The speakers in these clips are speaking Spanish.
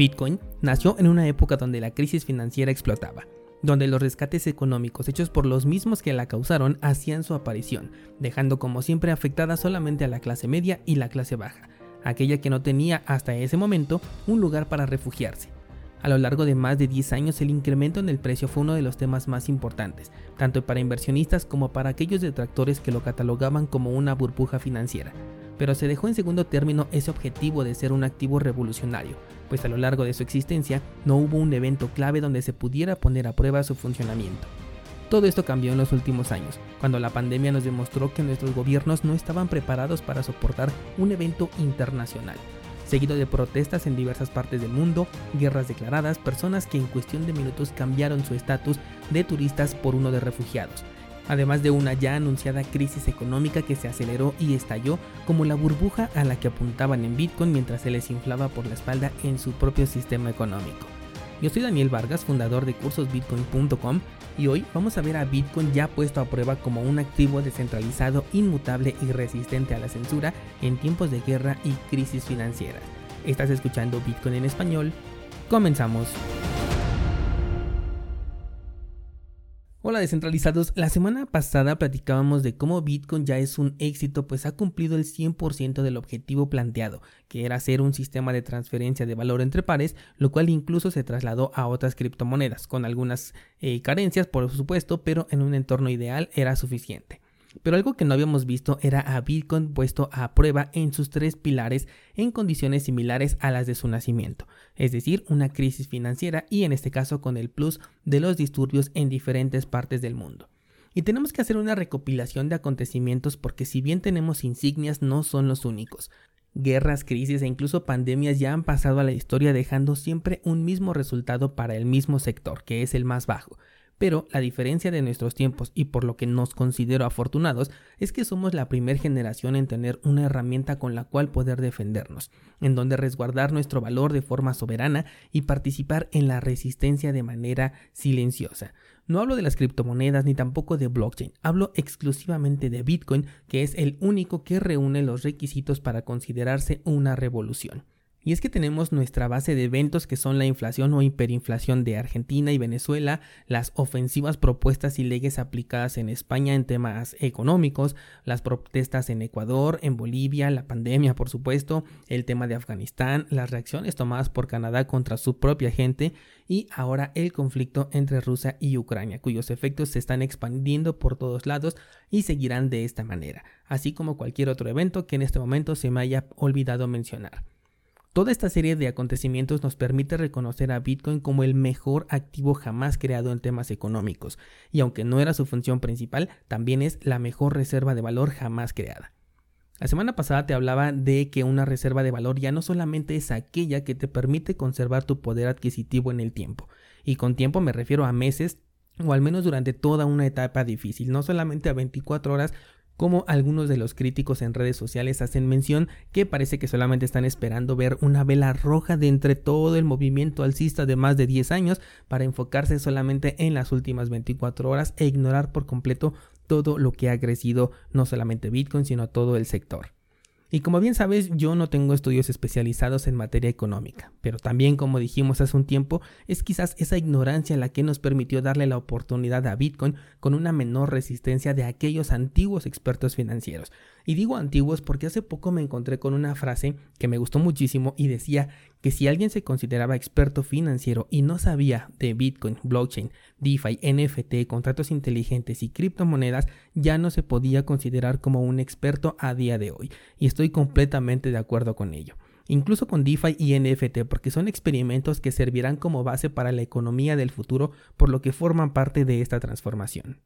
Bitcoin nació en una época donde la crisis financiera explotaba, donde los rescates económicos hechos por los mismos que la causaron hacían su aparición, dejando como siempre afectada solamente a la clase media y la clase baja, aquella que no tenía hasta ese momento un lugar para refugiarse. A lo largo de más de 10 años el incremento en el precio fue uno de los temas más importantes, tanto para inversionistas como para aquellos detractores que lo catalogaban como una burbuja financiera. Pero se dejó en segundo término ese objetivo de ser un activo revolucionario, pues a lo largo de su existencia no hubo un evento clave donde se pudiera poner a prueba su funcionamiento. Todo esto cambió en los últimos años, cuando la pandemia nos demostró que nuestros gobiernos no estaban preparados para soportar un evento internacional seguido de protestas en diversas partes del mundo, guerras declaradas, personas que en cuestión de minutos cambiaron su estatus de turistas por uno de refugiados, además de una ya anunciada crisis económica que se aceleró y estalló como la burbuja a la que apuntaban en Bitcoin mientras se les inflaba por la espalda en su propio sistema económico. Yo soy Daniel Vargas, fundador de cursosbitcoin.com y hoy vamos a ver a Bitcoin ya puesto a prueba como un activo descentralizado, inmutable y resistente a la censura en tiempos de guerra y crisis financiera. Estás escuchando Bitcoin en español. Comenzamos. Hola descentralizados, la semana pasada platicábamos de cómo Bitcoin ya es un éxito pues ha cumplido el 100% del objetivo planteado, que era ser un sistema de transferencia de valor entre pares, lo cual incluso se trasladó a otras criptomonedas, con algunas eh, carencias por supuesto, pero en un entorno ideal era suficiente. Pero algo que no habíamos visto era a Bitcoin puesto a prueba en sus tres pilares en condiciones similares a las de su nacimiento, es decir, una crisis financiera y en este caso con el plus de los disturbios en diferentes partes del mundo. Y tenemos que hacer una recopilación de acontecimientos porque si bien tenemos insignias no son los únicos. Guerras, crisis e incluso pandemias ya han pasado a la historia dejando siempre un mismo resultado para el mismo sector, que es el más bajo, pero la diferencia de nuestros tiempos y por lo que nos considero afortunados es que somos la primera generación en tener una herramienta con la cual poder defendernos, en donde resguardar nuestro valor de forma soberana y participar en la resistencia de manera silenciosa. No hablo de las criptomonedas ni tampoco de blockchain, hablo exclusivamente de Bitcoin, que es el único que reúne los requisitos para considerarse una revolución. Y es que tenemos nuestra base de eventos que son la inflación o hiperinflación de Argentina y Venezuela, las ofensivas propuestas y leyes aplicadas en España en temas económicos, las protestas en Ecuador, en Bolivia, la pandemia por supuesto, el tema de Afganistán, las reacciones tomadas por Canadá contra su propia gente y ahora el conflicto entre Rusia y Ucrania, cuyos efectos se están expandiendo por todos lados y seguirán de esta manera, así como cualquier otro evento que en este momento se me haya olvidado mencionar. Toda esta serie de acontecimientos nos permite reconocer a Bitcoin como el mejor activo jamás creado en temas económicos, y aunque no era su función principal, también es la mejor reserva de valor jamás creada. La semana pasada te hablaba de que una reserva de valor ya no solamente es aquella que te permite conservar tu poder adquisitivo en el tiempo, y con tiempo me refiero a meses o al menos durante toda una etapa difícil, no solamente a 24 horas como algunos de los críticos en redes sociales hacen mención que parece que solamente están esperando ver una vela roja de entre todo el movimiento alcista de más de 10 años para enfocarse solamente en las últimas 24 horas e ignorar por completo todo lo que ha crecido no solamente Bitcoin sino todo el sector. Y como bien sabes, yo no tengo estudios especializados en materia económica, pero también como dijimos hace un tiempo, es quizás esa ignorancia la que nos permitió darle la oportunidad a Bitcoin con una menor resistencia de aquellos antiguos expertos financieros. Y digo antiguos porque hace poco me encontré con una frase que me gustó muchísimo y decía que si alguien se consideraba experto financiero y no sabía de Bitcoin, blockchain, DeFi, NFT, contratos inteligentes y criptomonedas, ya no se podía considerar como un experto a día de hoy. Y estoy completamente de acuerdo con ello incluso con DeFi y NFT, porque son experimentos que servirán como base para la economía del futuro, por lo que forman parte de esta transformación.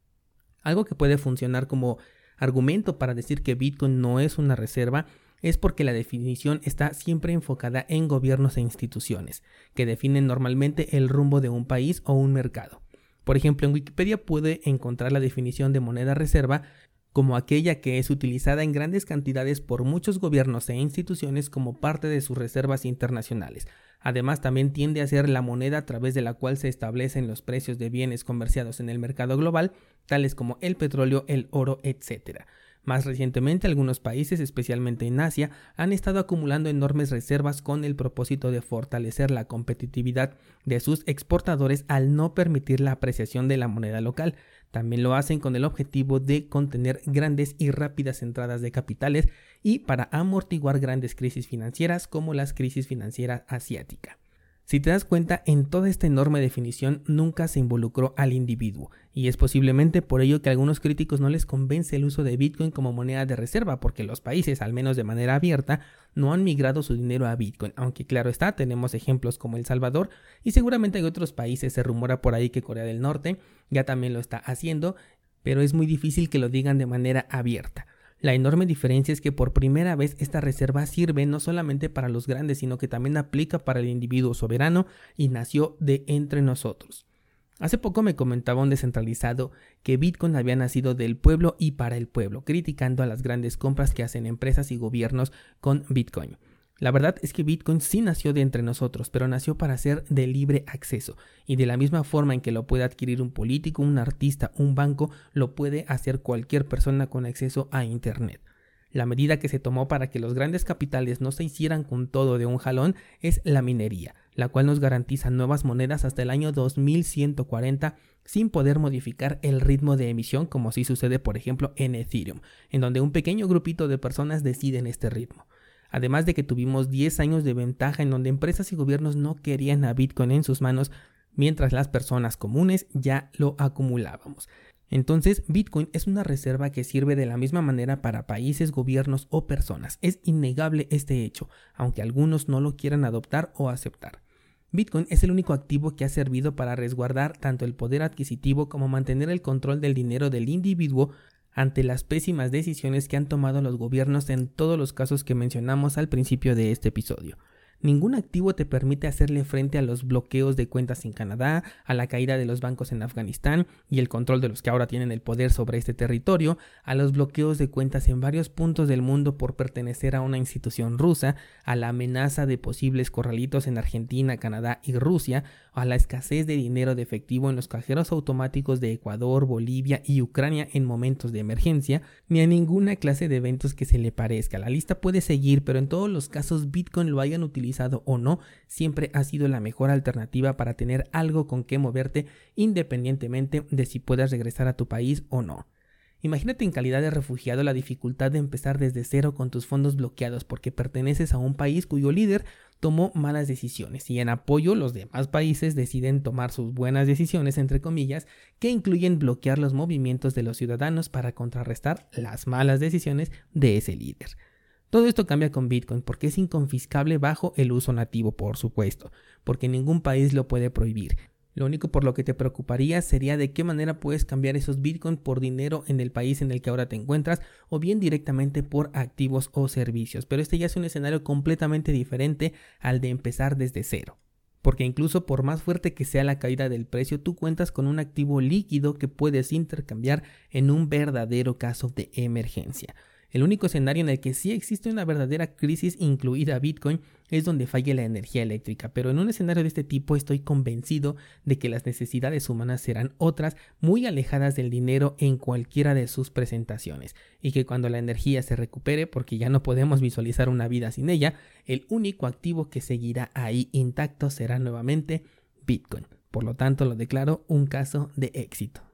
Algo que puede funcionar como argumento para decir que Bitcoin no es una reserva es porque la definición está siempre enfocada en gobiernos e instituciones, que definen normalmente el rumbo de un país o un mercado. Por ejemplo, en Wikipedia puede encontrar la definición de moneda reserva como aquella que es utilizada en grandes cantidades por muchos gobiernos e instituciones como parte de sus reservas internacionales. Además, también tiende a ser la moneda a través de la cual se establecen los precios de bienes comerciados en el mercado global, tales como el petróleo, el oro, etc. Más recientemente, algunos países, especialmente en Asia, han estado acumulando enormes reservas con el propósito de fortalecer la competitividad de sus exportadores al no permitir la apreciación de la moneda local. También lo hacen con el objetivo de contener grandes y rápidas entradas de capitales y para amortiguar grandes crisis financieras como las crisis financieras asiáticas. Si te das cuenta, en toda esta enorme definición nunca se involucró al individuo, y es posiblemente por ello que a algunos críticos no les convence el uso de Bitcoin como moneda de reserva, porque los países, al menos de manera abierta, no han migrado su dinero a Bitcoin, aunque claro está, tenemos ejemplos como El Salvador, y seguramente hay otros países, se rumora por ahí que Corea del Norte ya también lo está haciendo, pero es muy difícil que lo digan de manera abierta. La enorme diferencia es que por primera vez esta reserva sirve no solamente para los grandes, sino que también aplica para el individuo soberano y nació de entre nosotros. Hace poco me comentaba un descentralizado que Bitcoin había nacido del pueblo y para el pueblo, criticando a las grandes compras que hacen empresas y gobiernos con Bitcoin. La verdad es que Bitcoin sí nació de entre nosotros, pero nació para ser de libre acceso, y de la misma forma en que lo puede adquirir un político, un artista, un banco, lo puede hacer cualquier persona con acceso a Internet. La medida que se tomó para que los grandes capitales no se hicieran con todo de un jalón es la minería, la cual nos garantiza nuevas monedas hasta el año 2140 sin poder modificar el ritmo de emisión como sí sucede por ejemplo en Ethereum, en donde un pequeño grupito de personas deciden este ritmo. Además de que tuvimos 10 años de ventaja en donde empresas y gobiernos no querían a Bitcoin en sus manos, mientras las personas comunes ya lo acumulábamos. Entonces, Bitcoin es una reserva que sirve de la misma manera para países, gobiernos o personas. Es innegable este hecho, aunque algunos no lo quieran adoptar o aceptar. Bitcoin es el único activo que ha servido para resguardar tanto el poder adquisitivo como mantener el control del dinero del individuo ante las pésimas decisiones que han tomado los gobiernos en todos los casos que mencionamos al principio de este episodio. Ningún activo te permite hacerle frente a los bloqueos de cuentas en Canadá, a la caída de los bancos en Afganistán y el control de los que ahora tienen el poder sobre este territorio, a los bloqueos de cuentas en varios puntos del mundo por pertenecer a una institución rusa, a la amenaza de posibles corralitos en Argentina, Canadá y Rusia, a la escasez de dinero de efectivo en los cajeros automáticos de Ecuador, Bolivia y Ucrania en momentos de emergencia, ni a ninguna clase de eventos que se le parezca. La lista puede seguir, pero en todos los casos Bitcoin lo hayan utilizado o no, siempre ha sido la mejor alternativa para tener algo con que moverte independientemente de si puedas regresar a tu país o no. Imagínate en calidad de refugiado la dificultad de empezar desde cero con tus fondos bloqueados porque perteneces a un país cuyo líder tomó malas decisiones y en apoyo los demás países deciden tomar sus buenas decisiones entre comillas que incluyen bloquear los movimientos de los ciudadanos para contrarrestar las malas decisiones de ese líder. Todo esto cambia con Bitcoin porque es inconfiscable bajo el uso nativo, por supuesto, porque ningún país lo puede prohibir. Lo único por lo que te preocuparía sería de qué manera puedes cambiar esos Bitcoin por dinero en el país en el que ahora te encuentras o bien directamente por activos o servicios. Pero este ya es un escenario completamente diferente al de empezar desde cero. Porque incluso por más fuerte que sea la caída del precio, tú cuentas con un activo líquido que puedes intercambiar en un verdadero caso de emergencia. El único escenario en el que sí existe una verdadera crisis incluida Bitcoin es donde falle la energía eléctrica, pero en un escenario de este tipo estoy convencido de que las necesidades humanas serán otras muy alejadas del dinero en cualquiera de sus presentaciones y que cuando la energía se recupere, porque ya no podemos visualizar una vida sin ella, el único activo que seguirá ahí intacto será nuevamente Bitcoin. Por lo tanto, lo declaro un caso de éxito.